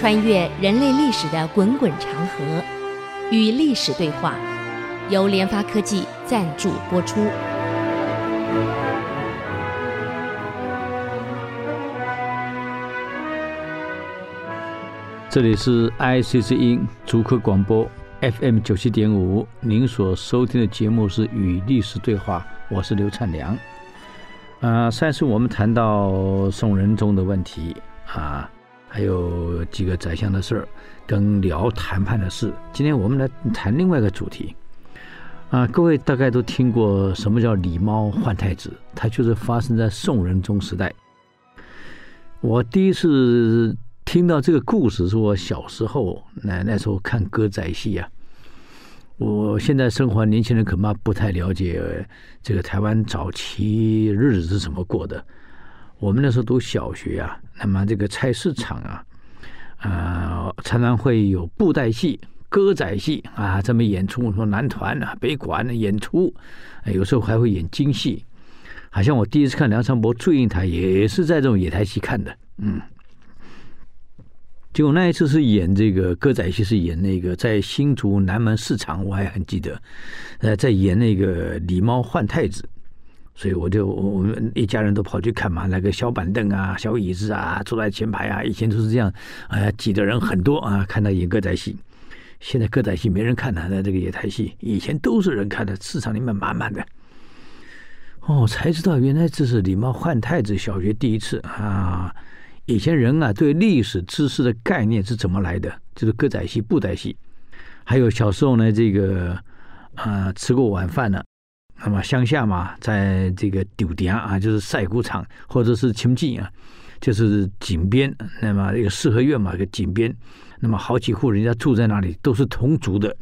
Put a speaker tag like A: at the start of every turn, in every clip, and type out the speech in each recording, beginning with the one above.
A: 穿越人类历史的滚滚长河，与历史对话，由联发科技赞助播出。
B: 这里是 IC 之音竹科广播 FM 九七点五，您所收听的节目是《与历史对话》，我是刘灿良。啊、呃，上次我们谈到宋仁宗的问题啊。还有几个宰相的事儿，跟辽谈判的事。今天我们来谈另外一个主题。啊，各位大概都听过什么叫狸猫换太子？它就是发生在宋仁宗时代。我第一次听到这个故事是我小时候，那那时候看歌仔戏啊。我现在生活年轻人恐怕不太了解这个台湾早期日子是怎么过的。我们那时候读小学啊，那么这个菜市场啊，呃，常常会有布袋戏、歌仔戏啊，这么演出，说男团啊、北管的演出，有时候还会演京戏。好像我第一次看梁山伯祝英台，也是在这种野台戏看的，嗯。结果那一次是演这个歌仔戏，是演那个在新竹南门市场，我还很记得，呃，在演那个狸猫换太子。所以我就我们一家人都跑去看嘛，那个小板凳啊、小椅子啊，坐在前排啊，以前都是这样，哎呀，挤的人很多啊，看到演歌仔戏。现在歌仔戏没人看了，那这个野台戏以前都是人看的，市场里面满满的。哦，才知道原来这是狸猫换太子。小学第一次啊，以前人啊对历史知识的概念是怎么来的？就是歌仔戏、布袋戏，还有小时候呢，这个啊吃过晚饭呢。那么乡下嘛，在这个丢店啊，就是晒谷场，或者是清境啊，就是井边。那么一个四合院嘛，一个井边。那么好几户人家住在那里，都是同族的。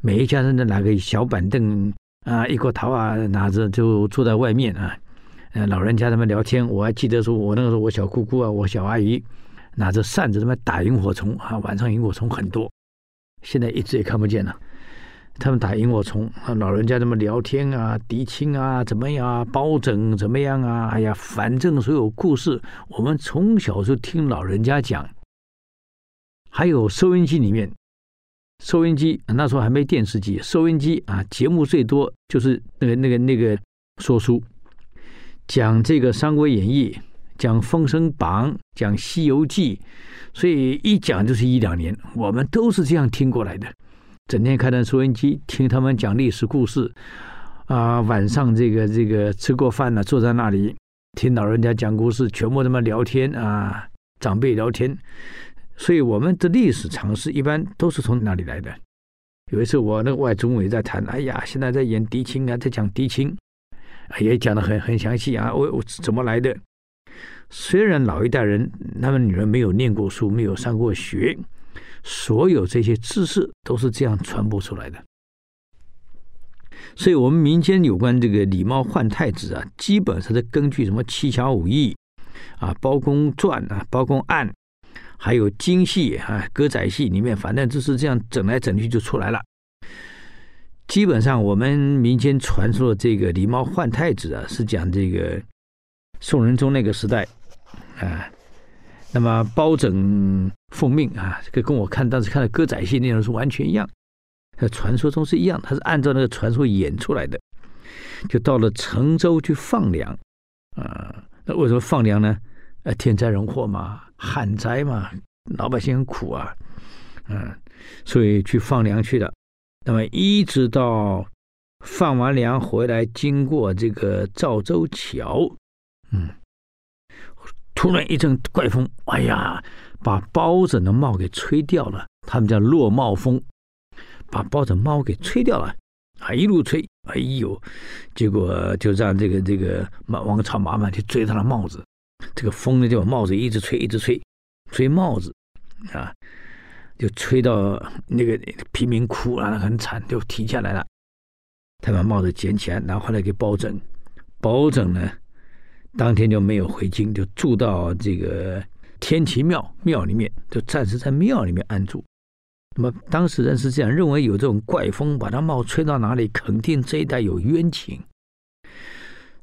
B: 每一家人都拿个小板凳啊，一个桃啊，拿着就坐在外面啊。呃，老人家他们聊天，我还记得说，我那个时候我小姑姑啊，我小阿姨拿着扇子他们打萤火虫啊，晚上萤火虫很多，现在一直也看不见了。他们打萤火虫，啊老人家这么聊天啊，狄青啊，怎么样啊，包拯怎么样啊？哎呀，反正所有故事，我们从小就听老人家讲。还有收音机里面，收音机那时候还没电视机，收音机啊，节目最多就是那个那个那个说书，讲这个《三国演义》，讲《封神榜》，讲《西游记》，所以一讲就是一两年，我们都是这样听过来的。整天开着收音机听他们讲历史故事，啊，晚上这个这个吃过饭了，坐在那里听老人家讲故事，全部他们聊天啊，长辈聊天，所以我们的历史常识一般都是从哪里来的。有一次我那个外祖母也在谈，哎呀，现在在演狄青啊，在讲狄青，也讲得很很详细啊，我我怎么来的？虽然老一代人他们女人没有念过书，没有上过学。所有这些知识都是这样传播出来的，所以，我们民间有关这个狸猫换太子啊，基本上是根据什么七巧五义啊、包公传啊、包公案，还有京戏啊、歌仔戏里面，反正就是这样整来整去就出来了。基本上，我们民间传说的这个狸猫换太子啊，是讲这个宋仁宗那个时代啊。那么包拯奉命啊，这个跟我看当时看的歌仔戏内容是完全一样，传说中是一样，他是按照那个传说演出来的。就到了成州去放粮啊，那为什么放粮呢？呃，天灾人祸嘛，旱灾嘛，老百姓很苦啊，嗯，所以去放粮去了。那么一直到放完粮回来，经过这个赵州桥，嗯。突然一阵怪风，哎呀，把包拯的帽给吹掉了。他们叫落帽风，把包拯帽给吹掉了。啊，一路吹，哎呦，结果就让这个这个王朝马满去追他的帽子。这个风呢，就把帽子一直吹，一直吹，吹帽子，啊，就吹到那个贫民窟啊，很惨，就停下来了。他把帽子捡起来，拿回来给包拯。包拯呢？当天就没有回京，就住到这个天齐庙庙里面，就暂时在庙里面安住。那么当时人是这样认为，有这种怪风把他帽吹到哪里，肯定这一带有冤情。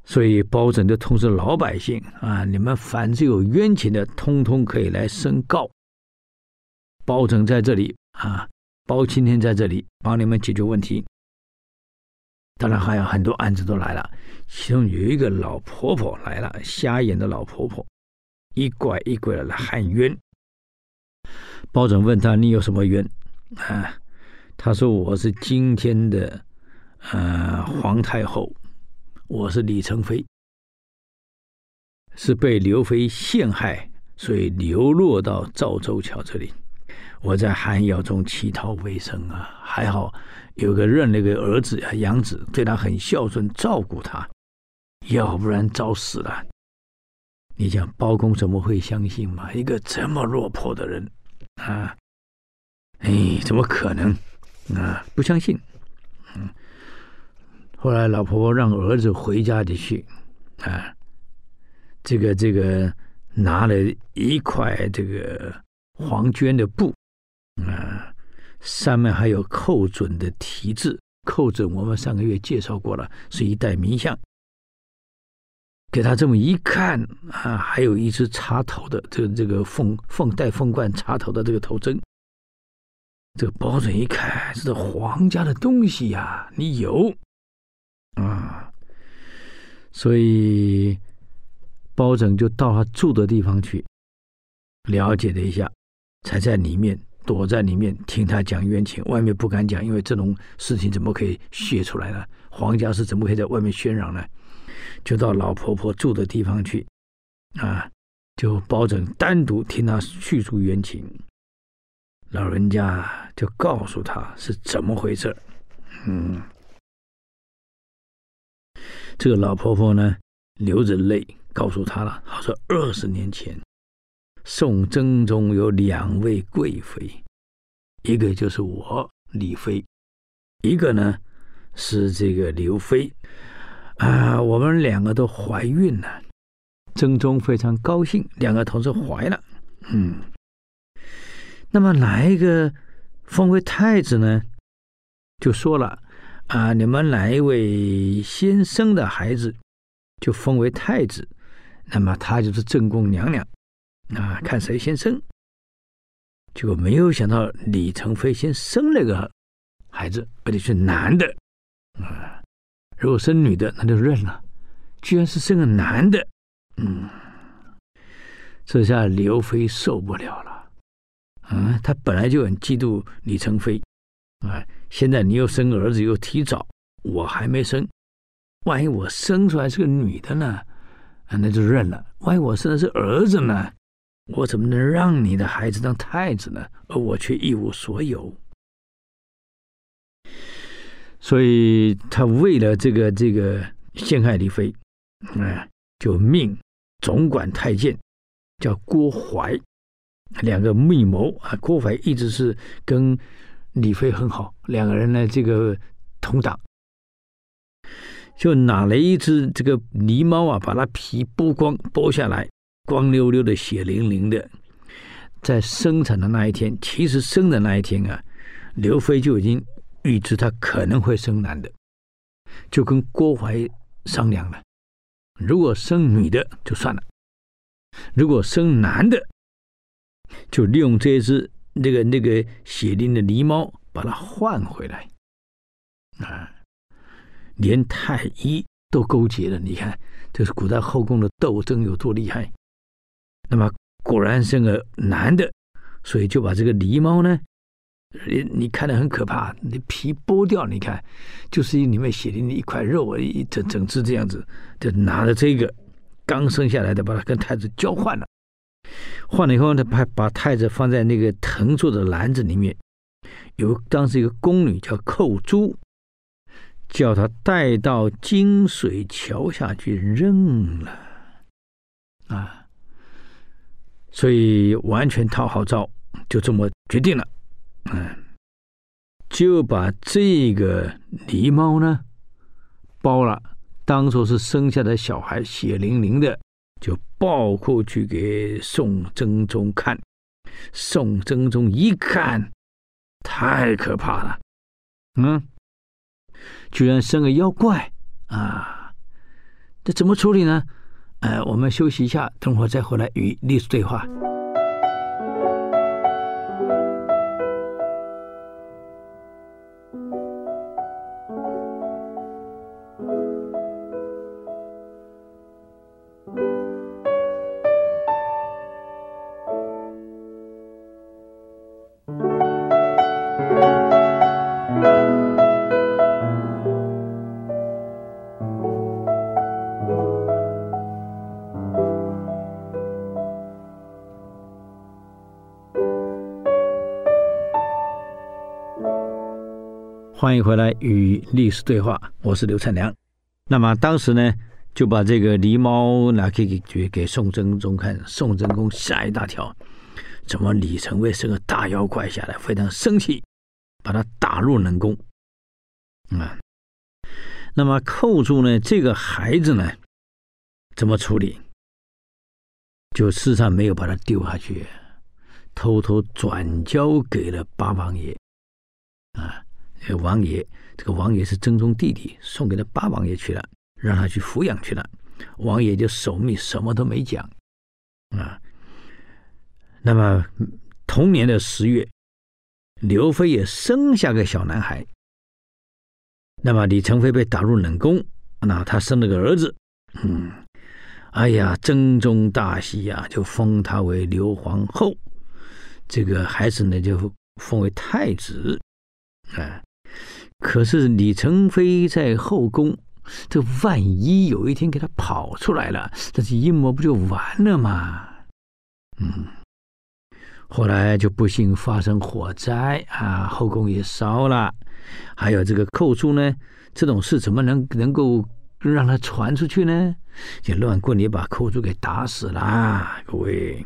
B: 所以包拯就通知老百姓啊，你们凡是有冤情的，通通可以来申告。包拯在这里啊，包青天在这里帮你们解决问题。当然还有很多案子都来了，其中有一个老婆婆来了，瞎眼的老婆婆，一拐一拐的来喊冤。包拯问他：“你有什么冤？”啊，他说：“我是今天的呃皇太后，我是李成飞，是被刘妃陷害，所以流落到赵州桥这里。我在寒窑中乞讨为生啊，还好。”有个认了个儿子啊，养子对他很孝顺，照顾他，要不然早死了。你想包公怎么会相信嘛？一个这么落魄的人啊，哎，怎么可能啊？不相信。嗯，后来老婆婆让儿子回家里去啊，这个这个拿了一块这个黄绢的布啊。上面还有寇准的题字，寇准我们上个月介绍过了，是一代名相。给他这么一看啊，还有一只插头的，这个这个凤凤带凤冠插头的这个头针。这个包拯一看，这是皇家的东西呀，你有啊？所以包拯就到他住的地方去了解了一下，才在里面。躲在里面听他讲冤情，外面不敢讲，因为这种事情怎么可以泄出来呢？皇家是怎么可以在外面宣扬呢？就到老婆婆住的地方去，啊，就包拯单独听他叙述冤情，老人家就告诉他是怎么回事。嗯，这个老婆婆呢，流着泪告诉他了，他说二十年前。宋真宗有两位贵妃，一个就是我李妃，一个呢是这个刘妃，啊，我们两个都怀孕了。征中非常高兴，两个同时怀了。嗯，那么哪一个封为太子呢？就说了啊，你们哪一位先生的孩子就封为太子，那么他就是正宫娘娘。啊，看谁先生，结果没有想到李成飞先生了个孩子，而且是男的。啊，如果生女的，那就认了。居然是生个男的，嗯，这下刘飞受不了了。啊，他本来就很嫉妒李成飞，啊，现在你又生儿子又提早，我还没生，万一我生出来是个女的呢？那就认了。万一我生的是儿子呢？我怎么能让你的孩子当太子呢？而我却一无所有。所以他为了这个这个陷害李妃，啊，就命总管太监叫郭槐，两个密谋啊。郭槐一直是跟李妃很好，两个人呢这个同党，就拿了一只这个狸猫啊，把它皮剥光剥下来。光溜溜的，血淋淋的，在生产的那一天，其实生的那一天啊，刘妃就已经预知他可能会生男的，就跟郭槐商量了：如果生女的就算了，如果生男的，就利用这只那个那个血淋的狸猫把它换回来。啊，连太医都勾结了，你看，这是古代后宫的斗争有多厉害。那么果然生个男的，所以就把这个狸猫呢，你你看得很可怕，你皮剥掉，你看就是里面血淋淋一块肉，一整整只这样子，就拿着这个刚生下来的，把它跟太子交换了。换了以后呢，把把太子放在那个藤做的篮子里面，有当时一个宫女叫寇珠，叫他带到金水桥下去扔了，啊。所以完全讨好赵，就这么决定了，嗯，就把这个狸猫呢包了，当做是生下的小孩，血淋淋的，就抱过去给宋真宗看。宋真宗一看，太可怕了，嗯，居然生个妖怪啊！这怎么处理呢？呃，我们休息一下，等会儿再回来与历史对话。欢迎回来与历史对话，我是刘灿良。那么当时呢，就把这个狸猫拿给给给宋真宗看，宋真宗吓一大跳，怎么李成卫是个大妖怪下来，非常生气，把他打入冷宫。啊，那么扣住呢，这个孩子呢，怎么处理？就事上没有把他丢下去，偷偷转交给了八王爷。啊。这个王爷，这个王爷是真宗弟弟，送给他八王爷去了，让他去抚养去了。王爷就守密，什么都没讲啊。那么同年的十月，刘飞也生下个小男孩。那么李成飞被打入冷宫，那他生了个儿子，嗯，哎呀，真宗大喜呀，就封他为刘皇后。这个孩子呢，就封为太子，啊。可是李成飞在后宫，这万一有一天给他跑出来了，这是阴谋不就完了吗？嗯，后来就不幸发生火灾啊，后宫也烧了，还有这个寇珠呢，这种事怎么能能够让他传出去呢？就乱棍也把寇珠给打死了，各位。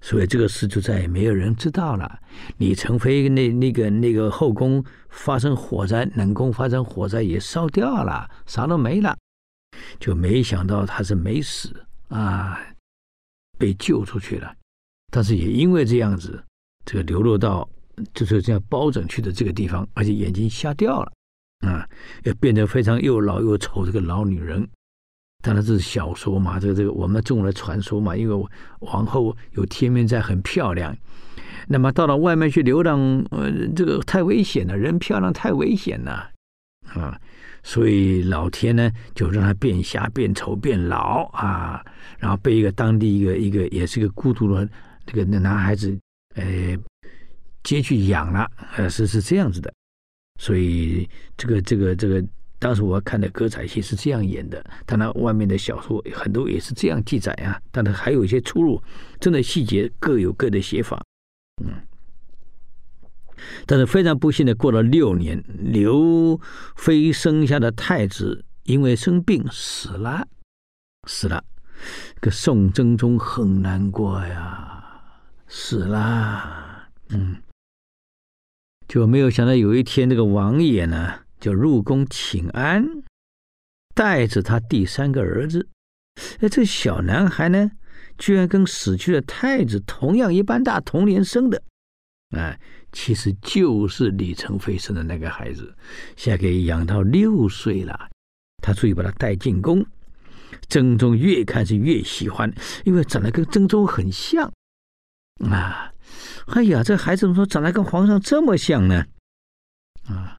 B: 所以这个事就再也没有人知道了。李成飞那那个那个后宫发生火灾，冷宫发生火灾也烧掉了，啥都没了。就没想到他是没死啊，被救出去了。但是也因为这样子，这个流落到就是这样包拯去的这个地方，而且眼睛瞎掉了啊，也变得非常又老又丑这个老女人。当然这是小说嘛，这个这个我们中国的传说嘛。因为王后有天命在，很漂亮。那么到了外面去流浪，呃，这个太危险了，人漂亮太危险了啊。所以老天呢，就让她变瞎、变丑、变老啊。然后被一个当地一个一个也是一个孤独的这个男孩子，呃，接去养了。呃，是是这样子的。所以这个这个这个。当时我看的歌仔戏是这样演的，当然外面的小说很多也是这样记载啊，但是还有一些出入，真的细节各有各的写法。嗯，但是非常不幸的，过了六年，刘飞生下的太子因为生病死了，死了，这宋真宗很难过呀，死了，嗯，就没有想到有一天这个王爷呢。就入宫请安，带着他第三个儿子。哎，这小男孩呢，居然跟死去的太子同样一般大，同年生的。哎，其实就是李成飞生的那个孩子。现在给养到六岁了，他终于把他带进宫。真宗越看是越喜欢，因为长得跟真宗很像。啊，哎呀，这孩子怎么说长得跟皇上这么像呢？啊。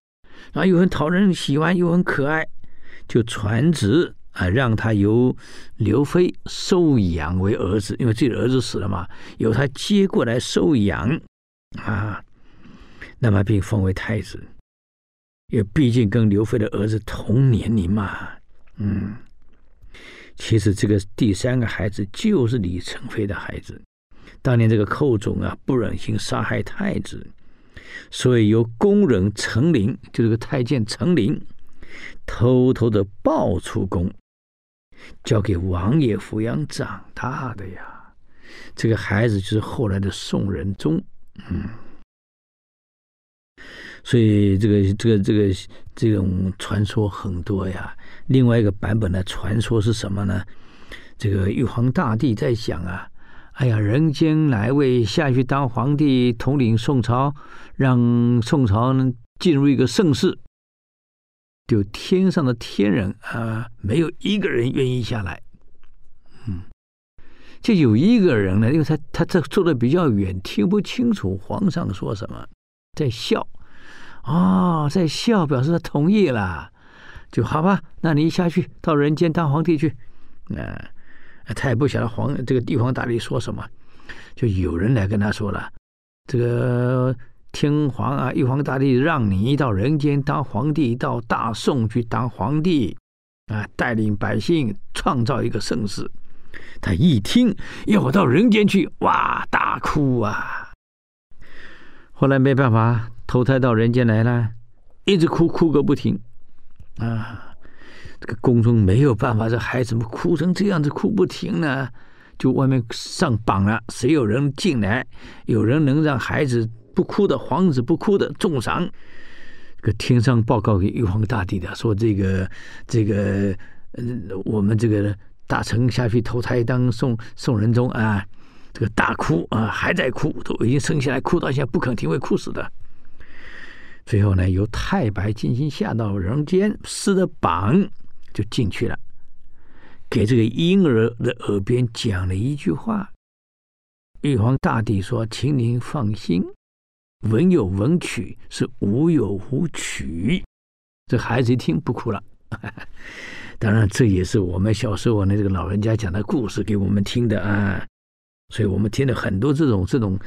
B: 啊，又很讨人喜欢，又很可爱，就传旨啊，让他由刘飞收养为儿子，因为自己的儿子死了嘛，由他接过来收养啊，那么并封为太子，也毕竟跟刘飞的儿子同年龄嘛，嗯，其实这个第三个孩子就是李成飞的孩子，当年这个寇准啊，不忍心杀害太子。所以由宫人程龄，就这个太监程龄，偷偷的抱出宫，交给王爷抚养长大的呀。这个孩子就是后来的宋仁宗。嗯，所以这个这个这个这种传说很多呀。另外一个版本的传说是什么呢？这个玉皇大帝在想啊。哎呀，人间哪位下去当皇帝，统领宋朝，让宋朝能进入一个盛世？就天上的天人啊，没有一个人愿意下来。嗯，就有一个人呢，因为他他这坐的比较远，听不清楚皇上说什么，在笑。哦，在笑，表示他同意了。就好吧，那你下去到人间当皇帝去。啊。他也不晓得皇这个玉皇大帝说什么，就有人来跟他说了：“这个天皇啊，玉皇大帝让你到人间当皇帝，到大宋去当皇帝，啊，带领百姓创造一个盛世。”他一听要我到人间去，哇，大哭啊！后来没办法，投胎到人间来了，一直哭，哭个不停啊！这个宫中没有办法，这孩子们哭成这样子，哭不停呢，就外面上榜了，谁有人进来，有人能让孩子不哭的，皇子不哭的，重赏。这个天上报告给玉皇大帝的，说这个这个，呃，我们这个大臣下去投胎当宋宋仁宗啊，这个大哭啊，还在哭，都已经生下来哭到现在不肯停，会哭死的。最后呢，由太白金星下到人间，施的榜就进去了，给这个婴儿的耳边讲了一句话。玉皇大帝说：“请您放心，文有文曲，是武有武曲。”这孩子一听不哭了。当然，这也是我们小时候呢这个老人家讲的故事给我们听的啊，所以我们听了很多这种这种。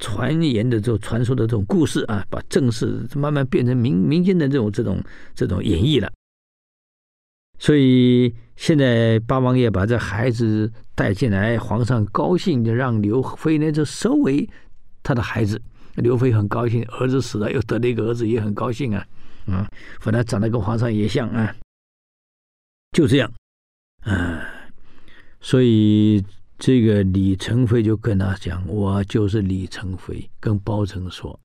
B: 传言的这种传说的这种故事啊，把正史慢慢变成民民间的这种这种这种演绎了。所以现在八王爷把这孩子带进来，皇上高兴就让刘妃呢就收为他的孩子。刘妃很高兴，儿子死了又得了一个儿子，也很高兴啊啊，反正长得跟皇上也像啊，就这样啊，所以。这个李成飞就跟他讲：“我就是李成飞。”跟包拯说：“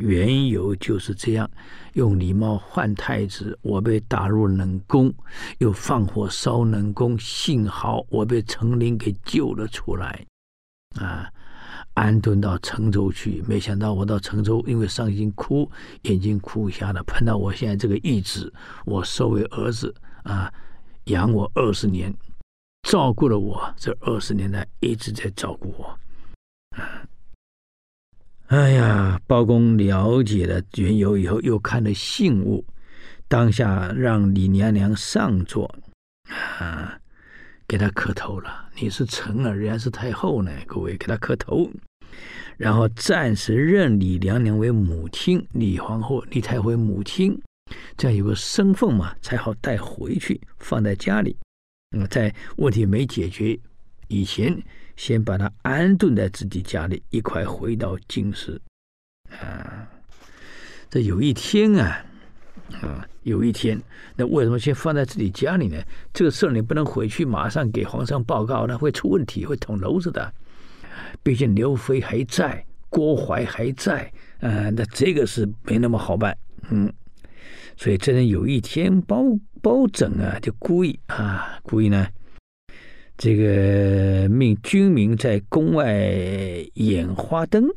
B: 缘由就是这样，用礼帽换太子，我被打入冷宫，又放火烧冷宫，幸好我被成林给救了出来，啊，安顿到成州去。没想到我到成州，因为伤心哭，眼睛哭瞎了，碰到我现在这个义子，我收为儿子，啊，养我二十年。”照顾了我这二十年来，一直在照顾我。啊哎呀，包公了解了缘由以后，又看了信物，当下让李娘娘上座，啊，给他磕头了。你是臣儿，人家是太后呢，各位给他磕头，然后暂时认李娘娘为母亲，李皇后、李太后母亲，这样有个身份嘛，才好带回去，放在家里。那么在问题没解决以前，先把他安顿在自己家里，一块回到京师。啊，这有一天啊，啊，有一天，那为什么先放在自己家里呢？这个事儿你不能回去马上给皇上报告，那会出问题，会捅娄子的。毕竟刘飞还在，郭槐还在，啊，那这个是没那么好办。嗯，所以这人有一天包。包拯啊，就故意啊，故意呢，这个命军民在宫外演花灯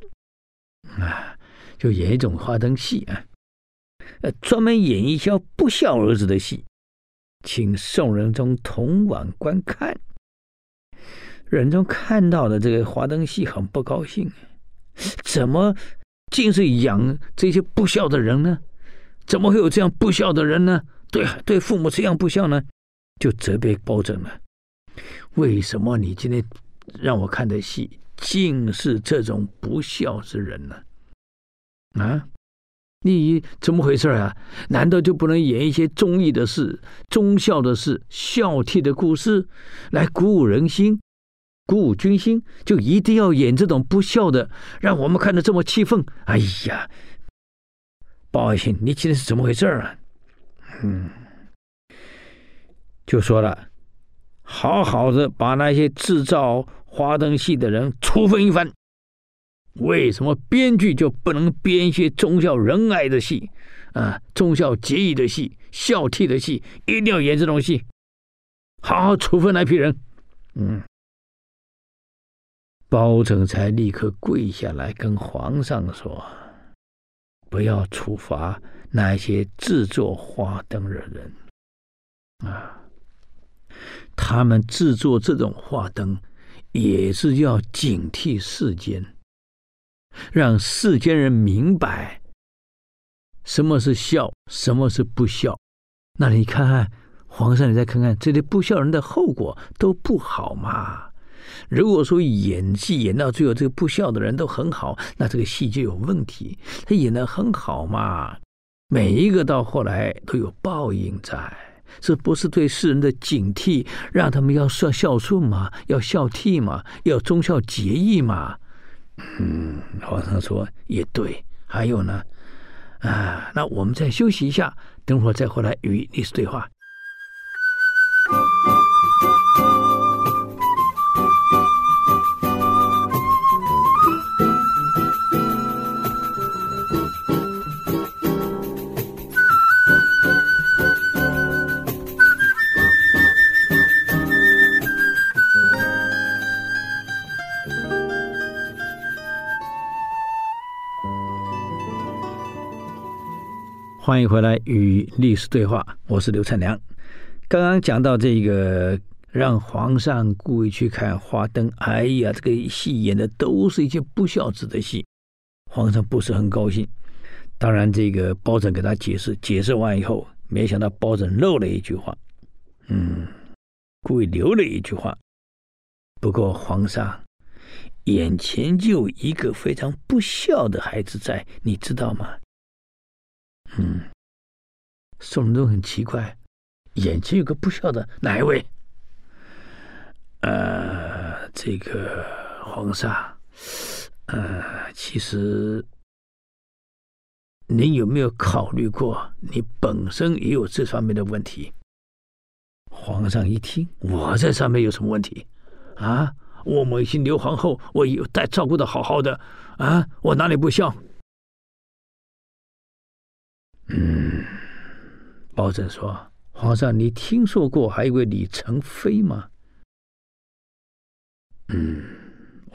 B: 啊，就演一种花灯戏啊，呃，专门演一些不孝儿子的戏，请宋仁宗同往观看。仁宗看到了这个花灯戏，很不高兴，怎么竟是养这些不孝的人呢？怎么会有这样不孝的人呢？对对，父母这样不孝呢，就责备包拯了。为什么你今天让我看的戏，竟是这种不孝之人呢？啊，你怎么回事啊？难道就不能演一些忠义的事、忠孝的事、孝悌的故事，来鼓舞人心、鼓舞军心？就一定要演这种不孝的，让我们看得这么气愤？哎呀，包爱卿，你今天是怎么回事啊？嗯，就说了，好好的把那些制造花灯戏的人处分一番。为什么编剧就不能编一些忠孝仁爱的戏啊？忠孝节义的戏、孝悌的戏，一定要演这种戏，好好处分那批人。嗯，包拯才立刻跪下来跟皇上说：“不要处罚。”那些制作花灯的人啊，他们制作这种花灯，也是要警惕世间，让世间人明白什么是孝，什么是不孝。那你看看，皇上，你再看看这些不孝人的后果都不好嘛。如果说演戏演到最后，这个不孝的人都很好，那这个戏就有问题。他演的很好嘛。每一个到后来都有报应在，这不是对世人的警惕，让他们要孝孝顺嘛，要孝悌嘛，要忠孝节义嘛。嗯，皇上说也对。还有呢，啊，那我们再休息一下，等会儿再回来与历史对话。欢迎回来与历史对话，我是刘灿良。刚刚讲到这个，让皇上故意去看花灯，哎呀，这个戏演的都是一些不孝子的戏，皇上不是很高兴。当然，这个包拯给他解释，解释完以后，没想到包拯漏了一句话，嗯，故意留了一句话。不过皇上眼前就一个非常不孝的孩子在，你知道吗？嗯，宋仁宗很奇怪，眼前有个不孝的哪一位？呃，这个皇上，呃，其实您有没有考虑过，你本身也有这方面的问题？皇上一听，我在上面有什么问题？啊，我母亲刘皇后，我有待照顾的好好的，啊，我哪里不孝？嗯，包拯说：“皇上，你听说过还有一位李成飞吗？”嗯，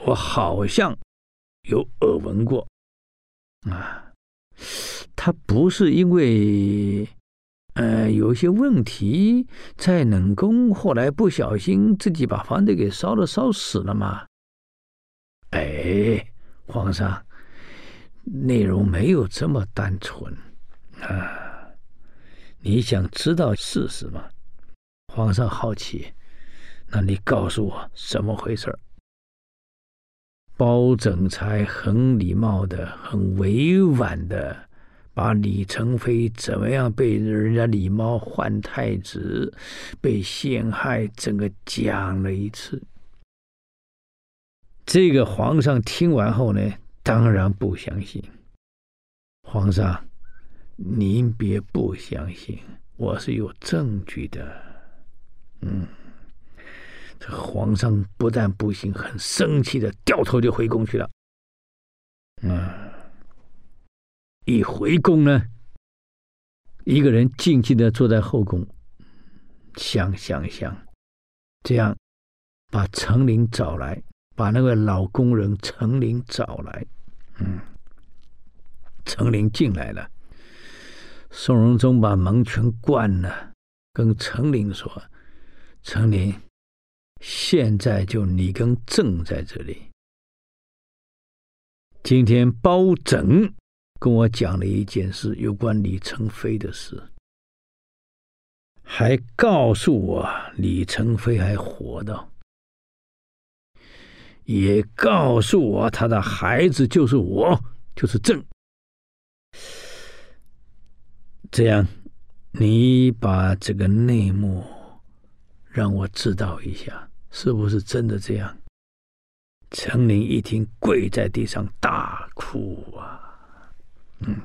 B: 我好像有耳闻过。啊，他不是因为呃有些问题在冷宫，后来不小心自己把房子给烧了，烧死了吗？哎，皇上，内容没有这么单纯。啊，你想知道事实吗？皇上好奇，那你告诉我怎么回事？包拯才很礼貌的、很委婉的，把李成飞怎么样被人家李猫换太子、被陷害，整个讲了一次。这个皇上听完后呢，当然不相信。皇上。您别不相信，我是有证据的。嗯，这皇上不但不信，很生气的掉头就回宫去了。嗯，一回宫呢，一个人静静的坐在后宫，想想想，这样把程龄找来，把那个老宫人程龄找来。嗯，程龄进来了。宋仁宗把门全关了，跟程琳说：“程琳，现在就你跟朕在这里。今天包拯跟我讲了一件事，有关李成飞的事，还告诉我李成飞还活着，也告诉我他的孩子就是我，就是朕。”这样，你把这个内幕让我知道一下，是不是真的这样？程琳一听，跪在地上大哭啊，嗯，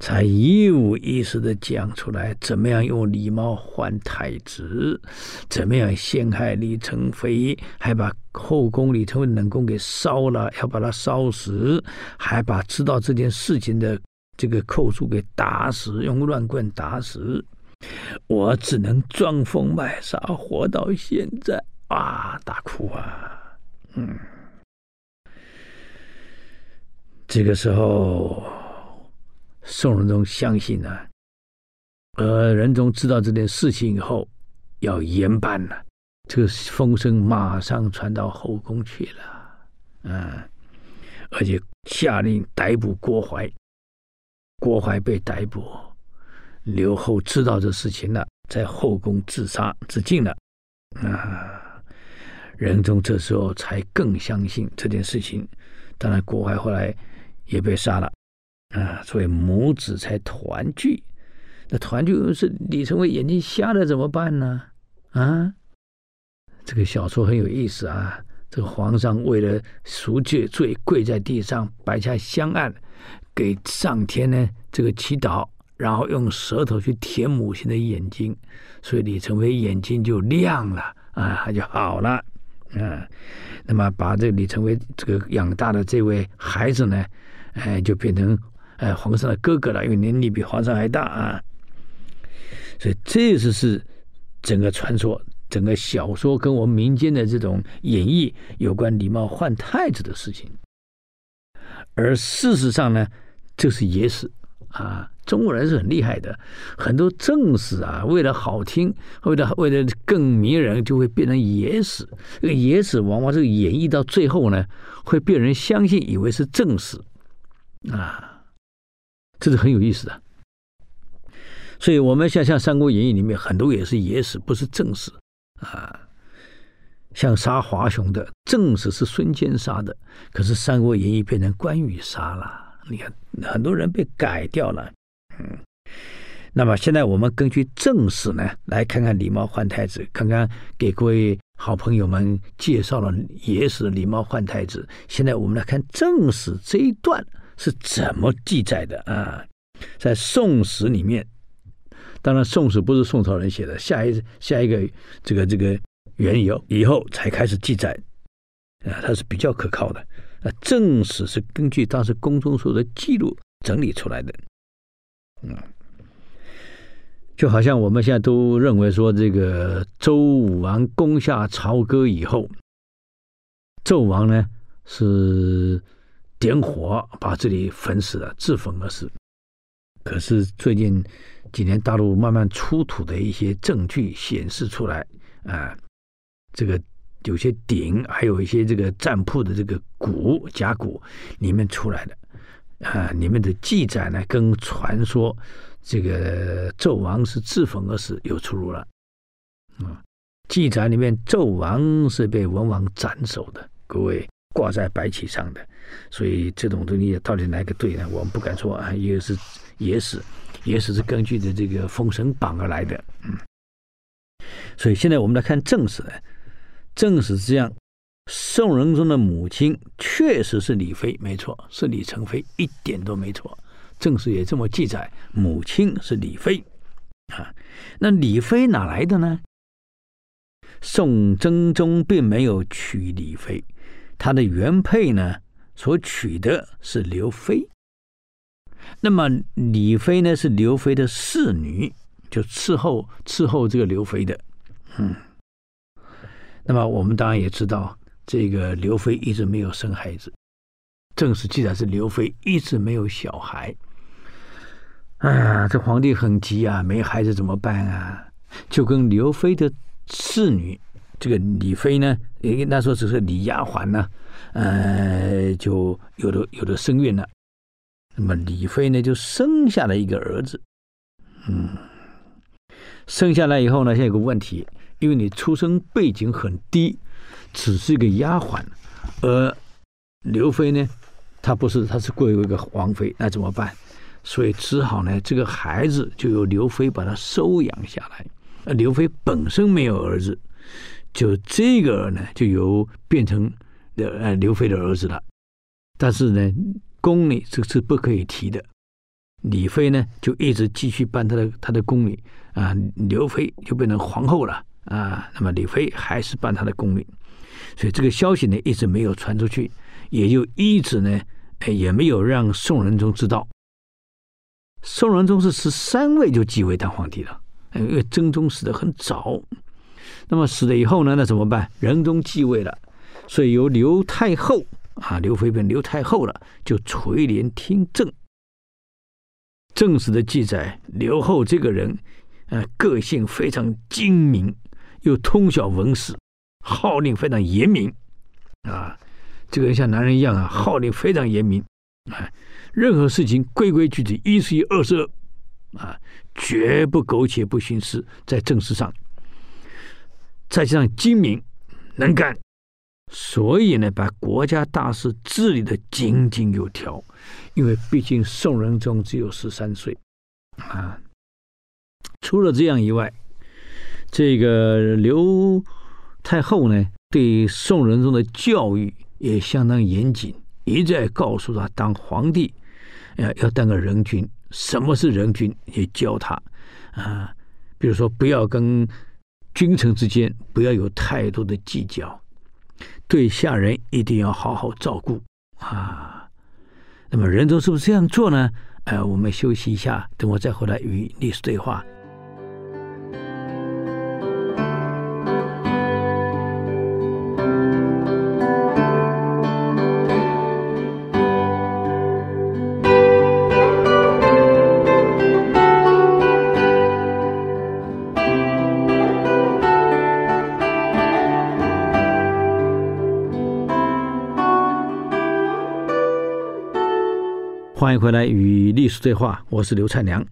B: 才一五一十的讲出来，怎么样用李猫换太子，怎么样陷害李成妃，还把后宫李成飞冷宫给烧了，要把他烧死，还把知道这件事情的。这个寇叔给打死，用乱棍打死，我只能装疯卖傻活到现在啊！大哭啊！嗯，这个时候，宋仁宗相信呢、啊，而仁宗知道这件事情以后，要严办了，这个风声马上传到后宫去了，嗯，而且下令逮捕郭槐。郭槐被逮捕，刘后知道这事情了，在后宫自杀自尽了。啊，仁宗这时候才更相信这件事情。当然，郭槐后来也被杀了。啊，所以母子才团聚。那团聚是李成伟眼睛瞎了怎么办呢？啊，这个小说很有意思啊。这个皇上为了赎罪罪，跪在地上摆下香案。给上天呢这个祈祷，然后用舌头去舔母亲的眼睛，所以李成飞眼睛就亮了啊，他就好了啊。那么把这李成飞这个养大的这位孩子呢，哎，就变成哎皇上的哥哥了，因为年龄比皇上还大啊。所以这是是整个传说。整个小说跟我们民间的这种演绎有关李茂换太子的事情，而事实上呢，这是野史啊。中国人是很厉害的，很多正史啊，为了好听，为了为了更迷人，就会变成野史。这个野史往往这个演绎到最后呢，会被人相信，以为是正史啊，这是很有意思的。所以，我们像像《三国演义》里面很多也是野史，不是正史。啊，像杀华雄的正史是孙坚杀的，可是《三国演义》变成关羽杀了。你看，很多人被改掉了。嗯，那么现在我们根据正史呢，来看看李茂换太子，刚刚给各位好朋友们介绍了野史的李茂换太子。现在我们来看正史这一段是怎么记载的啊？在《宋史》里面。当然，《宋史》不是宋朝人写的，下一下一个这个这个元由以后才开始记载，啊，它是比较可靠的。啊，正史是根据当时宫中所的记录整理出来的，嗯，就好像我们现在都认为说，这个周武王攻下朝歌以后，纣王呢是点火把这里焚死了，自焚而死。可是最近。几年大陆慢慢出土的一些证据显示出来，啊，这个有些鼎，还有一些这个占卜的这个鼓甲骨里面出来的，啊，里面的记载呢，跟传说这个纣王是自焚而死有出入了，啊，记载里面纣王是被文王斩首的，各位挂在白旗上的，所以这种东西到底哪个对呢？我们不敢说啊，也是野史，野史是根据的这个《封神榜》而来的，嗯，所以现在我们来看正史呢，正史是这样，宋仁宗的母亲确实是李妃，没错，是李成妃，一点都没错。正史也这么记载，母亲是李妃啊。那李妃哪来的呢？宋真宗并没有娶李妃，他的原配呢，所娶的是刘妃。那么李妃呢，是刘妃的侍女，就伺候伺候这个刘妃的，嗯。那么我们当然也知道，这个刘妃一直没有生孩子，正史记载是刘妃一直没有小孩。啊，这皇帝很急啊，没孩子怎么办啊？就跟刘妃的侍女这个李妃呢，诶，那时候只是李丫鬟呢，呃，就有的有的身孕了。那么李妃呢，就生下了一个儿子，嗯，生下来以后呢，现在有个问题，因为你出生背景很低，只是一个丫鬟，而刘妃呢，她不是，她是贵为一个皇妃，那怎么办？所以只好呢，这个孩子就由刘妃把他收养下来。而刘妃本身没有儿子，就这个呢，就由变成刘呃刘妃的儿子了，但是呢。宫里这是不可以提的，李妃呢就一直继续办她的她的宫里啊，刘妃就变成皇后了啊，那么李妃还是办她的宫里，所以这个消息呢一直没有传出去，也就一直呢也没有让宋仁宗知道。宋仁宗是十三位就继位当皇帝了，因为真宗死的很早，那么死了以后呢，那怎么办？仁宗继位了，所以由刘太后。啊，刘妃变刘太后了，就垂帘听政。正史的记载，刘后这个人，呃，个性非常精明，又通晓文史，号令非常严明。啊，这个人像男人一样啊，号令非常严明。啊，任何事情规规矩矩，一是一，二是二，啊，绝不苟且，不徇私，在政事上，再加上精明能干。所以呢，把国家大事治理的井井有条，因为毕竟宋仁宗只有十三岁啊。除了这样以外，这个刘太后呢，对宋仁宗的教育也相当严谨，一再告诉他，当皇帝要要当个人君。什么是人君？也教他啊，比如说不要跟君臣之间不要有太多的计较，对下人一定要好好照顾啊。那么仁宗是不是这样做呢？哎、呃，我们休息一下，等我再回来与历史对话。回来与历史对话，我是刘灿良。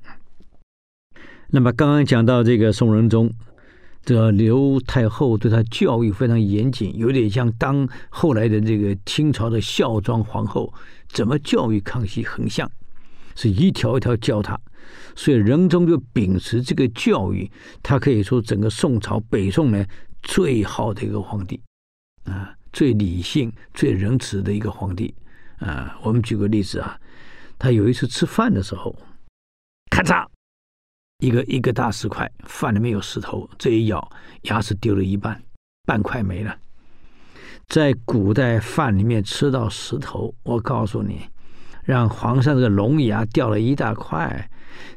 B: 那么刚刚讲到这个宋仁宗，这刘太后对他教育非常严谨，有点像当后来的这个清朝的孝庄皇后怎么教育康熙，很像，是一条一条教他。所以仁宗就秉持这个教育，他可以说整个宋朝北宋呢最好的一个皇帝啊，最理性、最仁慈的一个皇帝啊。我们举个例子啊。他有一次吃饭的时候，咔嚓，一个一个大石块，饭里面有石头，这一咬，牙齿丢了一半，半块没了。在古代，饭里面吃到石头，我告诉你，让皇上这个龙牙掉了一大块，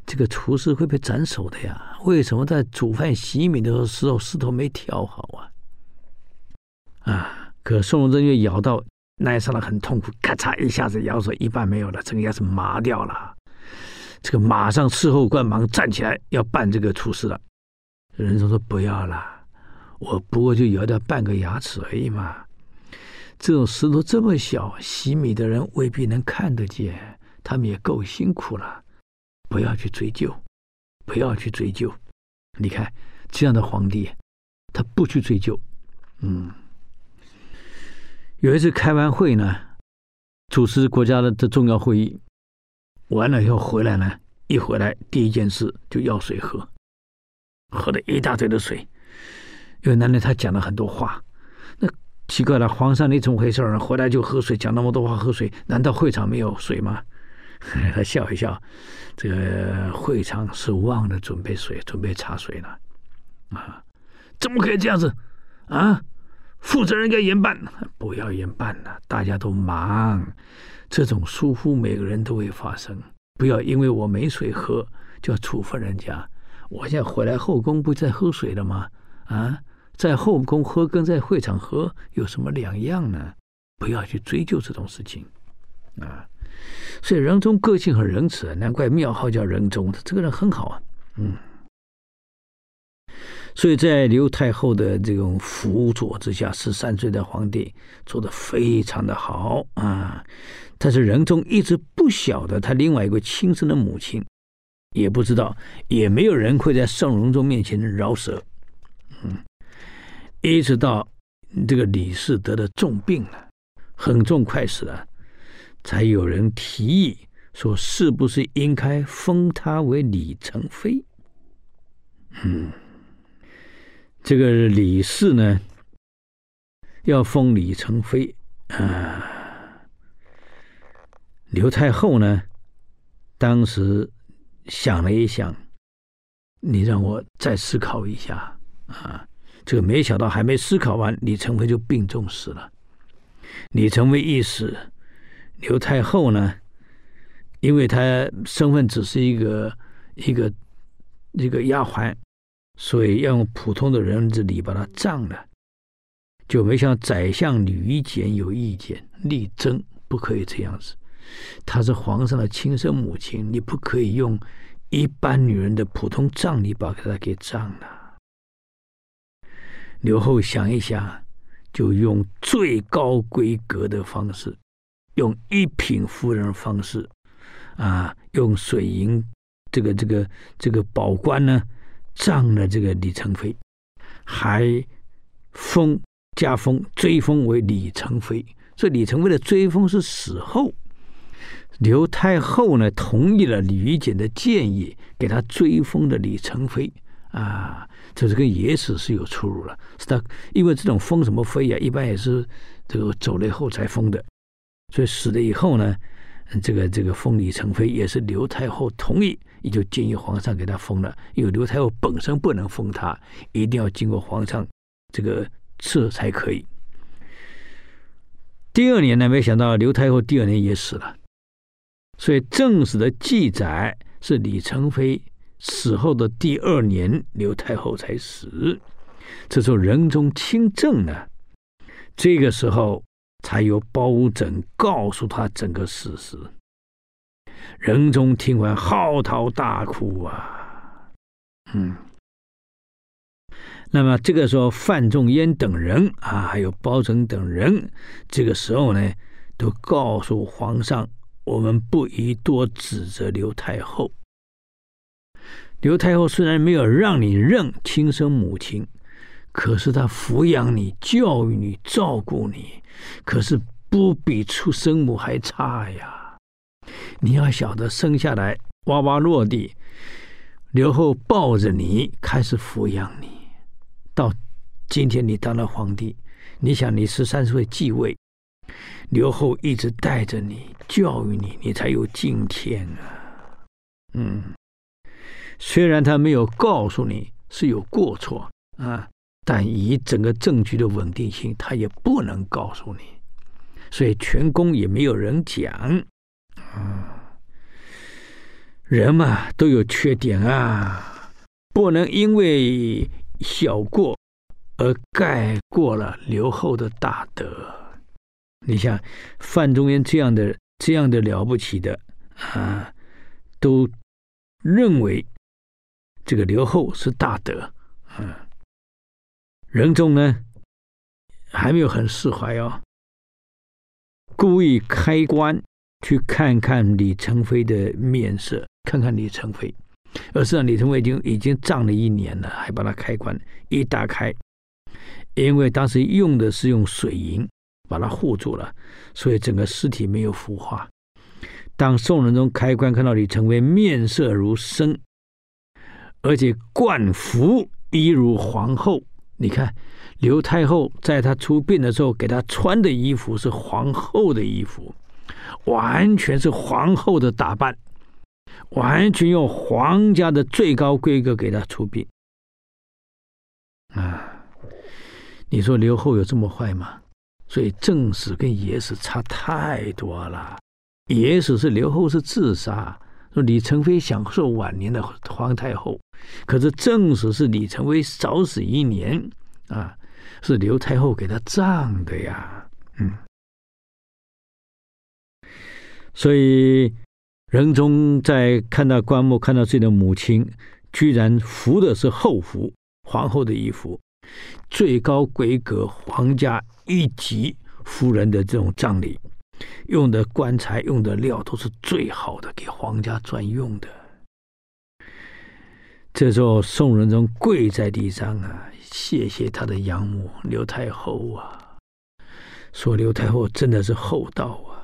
B: 这个厨师会被斩首的呀。为什么在煮饭洗米的时候，石头没挑好啊？啊，可宋仁宗又咬到。那一刹那很痛苦，咔嚓一下子咬手一半没有了，整个牙齿麻掉了。这个马上侍后官忙站起来要办这个处事了。仁宗说不要了，我不过就咬掉半个牙齿而已嘛。这种石头这么小，洗米的人未必能看得见，他们也够辛苦了，不要去追究，不要去追究。你看这样的皇帝，他不去追究，嗯。有一次开完会呢，主持国家的的重要会议，完了以后回来呢，一回来第一件事就要水喝，喝了一大堆的水，因为男的他讲了很多话，那奇怪了，皇上你怎么回事呢？回来就喝水，讲那么多话喝水，难道会场没有水吗？他笑一笑，这个会场是忘了准备水，准备茶水了，啊，怎么可以这样子啊？负责人该严办，不要严办了，大家都忙，这种疏忽每个人都会发生。不要因为我没水喝就要处分人家。我现在回来后宫不在喝水了吗？啊，在后宫喝跟在会场喝有什么两样呢？不要去追究这种事情啊。所以仁宗个性很仁慈，难怪庙号叫仁宗，他这个人很好啊，嗯。所以在刘太后的这种辅佐之下，十三岁的皇帝做得非常的好啊。但是仁宗一直不晓得他另外一个亲生的母亲，也不知道，也没有人会在宋仁宗面前饶舌。嗯，一直到这个李氏得了重病了，很重快死了，才有人提议说，是不是应该封他为李成妃？嗯。这个李氏呢，要封李成妃啊。刘太后呢，当时想了一想，你让我再思考一下啊。这个没想到还没思考完，李成妃就病重死了。李成妃一死，刘太后呢，因为她身份只是一个一个一个丫鬟。所以要用普通的人之礼把他葬了，就没像宰相吕夷简有意见，力争不可以这样子。她是皇上的亲生母亲，你不可以用一般女人的普通葬礼把她给葬了。刘后想一想，就用最高规格的方式，用一品夫人方式，啊，用水银这个这个这个宝冠呢。葬了这个李成妃，还封加封追封为李成妃。所以李成妃的追封是死后，刘太后呢同意了吕夷简的建议，给他追封的李成妃啊，这是跟野史是有出入了。是他因为这种封什么妃啊，一般也是这个走了以后才封的，所以死了以后呢，这个这个封李成妃也是刘太后同意，也就建议皇上给他封了。因为刘太后本身不能封他，一定要经过皇上这个赐才可以。第二年呢，没想到刘太后第二年也死了，所以正史的记载是李成妃死后的第二年，刘太后才死。这时候仁宗亲政呢，这个时候。才由包拯告诉他整个事实。仁宗听完嚎啕大哭啊，嗯。那么这个时候，范仲淹等人啊，还有包拯等人，这个时候呢，都告诉皇上：我们不宜多指责刘太后。刘太后虽然没有让你认亲生母亲。可是她抚养你、教育你、照顾你，可是不比出生母还差呀！你要晓得，生下来哇哇落地，刘后抱着你开始抚养你，到今天你当了皇帝，你想你十三岁继位，刘后一直带着你、教育你，你才有今天啊。嗯，虽然他没有告诉你是有过错啊。但以整个政局的稳定性，他也不能告诉你，所以全宫也没有人讲。啊，人嘛都有缺点啊，不能因为小过而盖过了刘后的大德。你像范仲淹这样的这样的了不起的啊，都认为这个刘后是大德，啊。仁宗呢，还没有很释怀哦，故意开棺去看看李成飞的面色，看看李成飞。而是让李成飞已经已经葬了一年了，还把它开棺一打开，因为当时用的是用水银把它护住了，所以整个尸体没有腐化。当宋仁宗开棺看到李成飞面色如生，而且冠服一如皇后。你看，刘太后在她出殡的时候，给她穿的衣服是皇后的衣服，完全是皇后的打扮，完全用皇家的最高规格给她出殡。啊，你说刘后有这么坏吗？所以正史跟野史差太多了。野史是刘后是自杀，说李成妃享受晚年的皇太后。可是正史是李成妃早死一年啊，是刘太后给他葬的呀，嗯，所以仁宗在看到棺木，看到自己的母亲，居然服的是后服，皇后的衣服，最高规格皇家一级夫人的这种葬礼，用的棺材、用的料都是最好的，给皇家专用的。这时候，宋仁宗跪在地上啊，谢谢他的养母刘太后啊，说刘太后真的是厚道啊，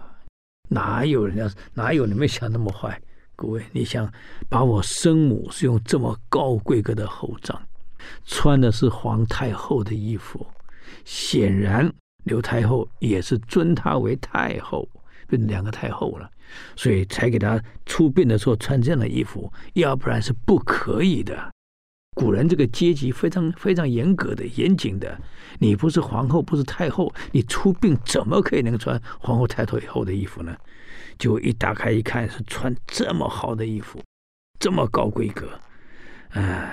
B: 哪有人家哪有你们想那么坏？各位，你想把我生母是用这么高规格的厚葬，穿的是皇太后的衣服，显然刘太后也是尊她为太后，变两个太后了。所以才给她出殡的时候穿这样的衣服，要不然是不可以的。古人这个阶级非常非常严格的、严谨的。你不是皇后，不是太后，你出殡怎么可以能穿皇后、太后以后的衣服呢？就一打开一看，是穿这么好的衣服，这么高规格，啊！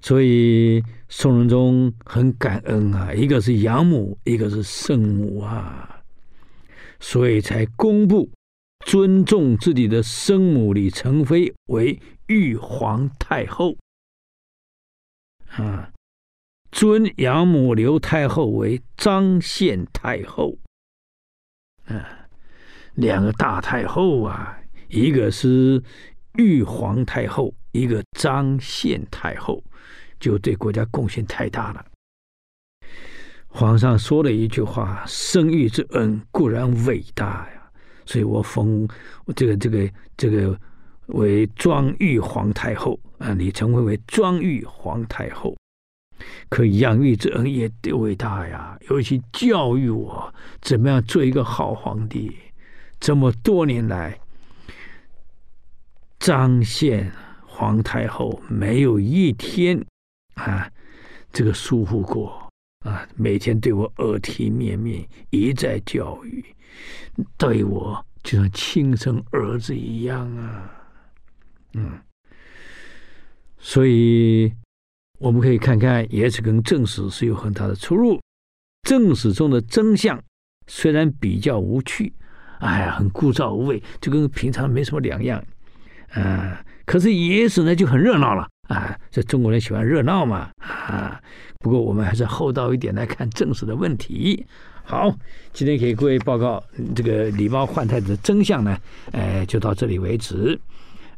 B: 所以宋仁宗很感恩啊，一个是养母，一个是圣母啊，所以才公布。尊重自己的生母李成妃为玉皇太后，啊，尊养母刘太后为张献太后，啊，两个大太后啊，一个是玉皇太后，一个张献太后，就对国家贡献太大了。皇上说了一句话：“生育之恩固然伟大呀。”所以我封这个这个这个为庄玉皇太后啊，你成为为庄玉皇太后，可养育之恩也伟大呀！尤其教育我怎么样做一个好皇帝，这么多年来，彰献皇太后没有一天啊，这个疏忽过啊，每天对我耳提面命，一再教育，对我就像亲生儿子一样啊，嗯，所以我们可以看看，野史跟正史是有很大的出入。正史中的真相虽然比较无趣。哎呀，很枯燥无味，就跟平常没什么两样，啊、可是野史呢就很热闹了啊！这中国人喜欢热闹嘛啊！不过我们还是厚道一点来看正史的问题。好，今天给各位报告这个狸猫换太子的真相呢，呃，就到这里为止。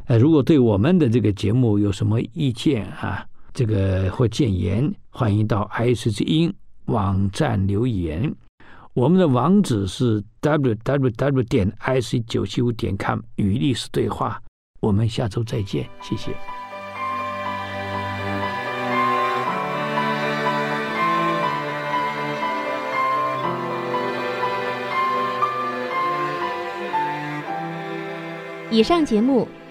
B: 呃，如果对我们的这个节目有什么意见啊，这个或建言，欢迎到 I C 之音网站留言。我们的网址是 www 点 ic 九七五点 com 与历史对话，我们下周再见，谢谢。
A: 以上节目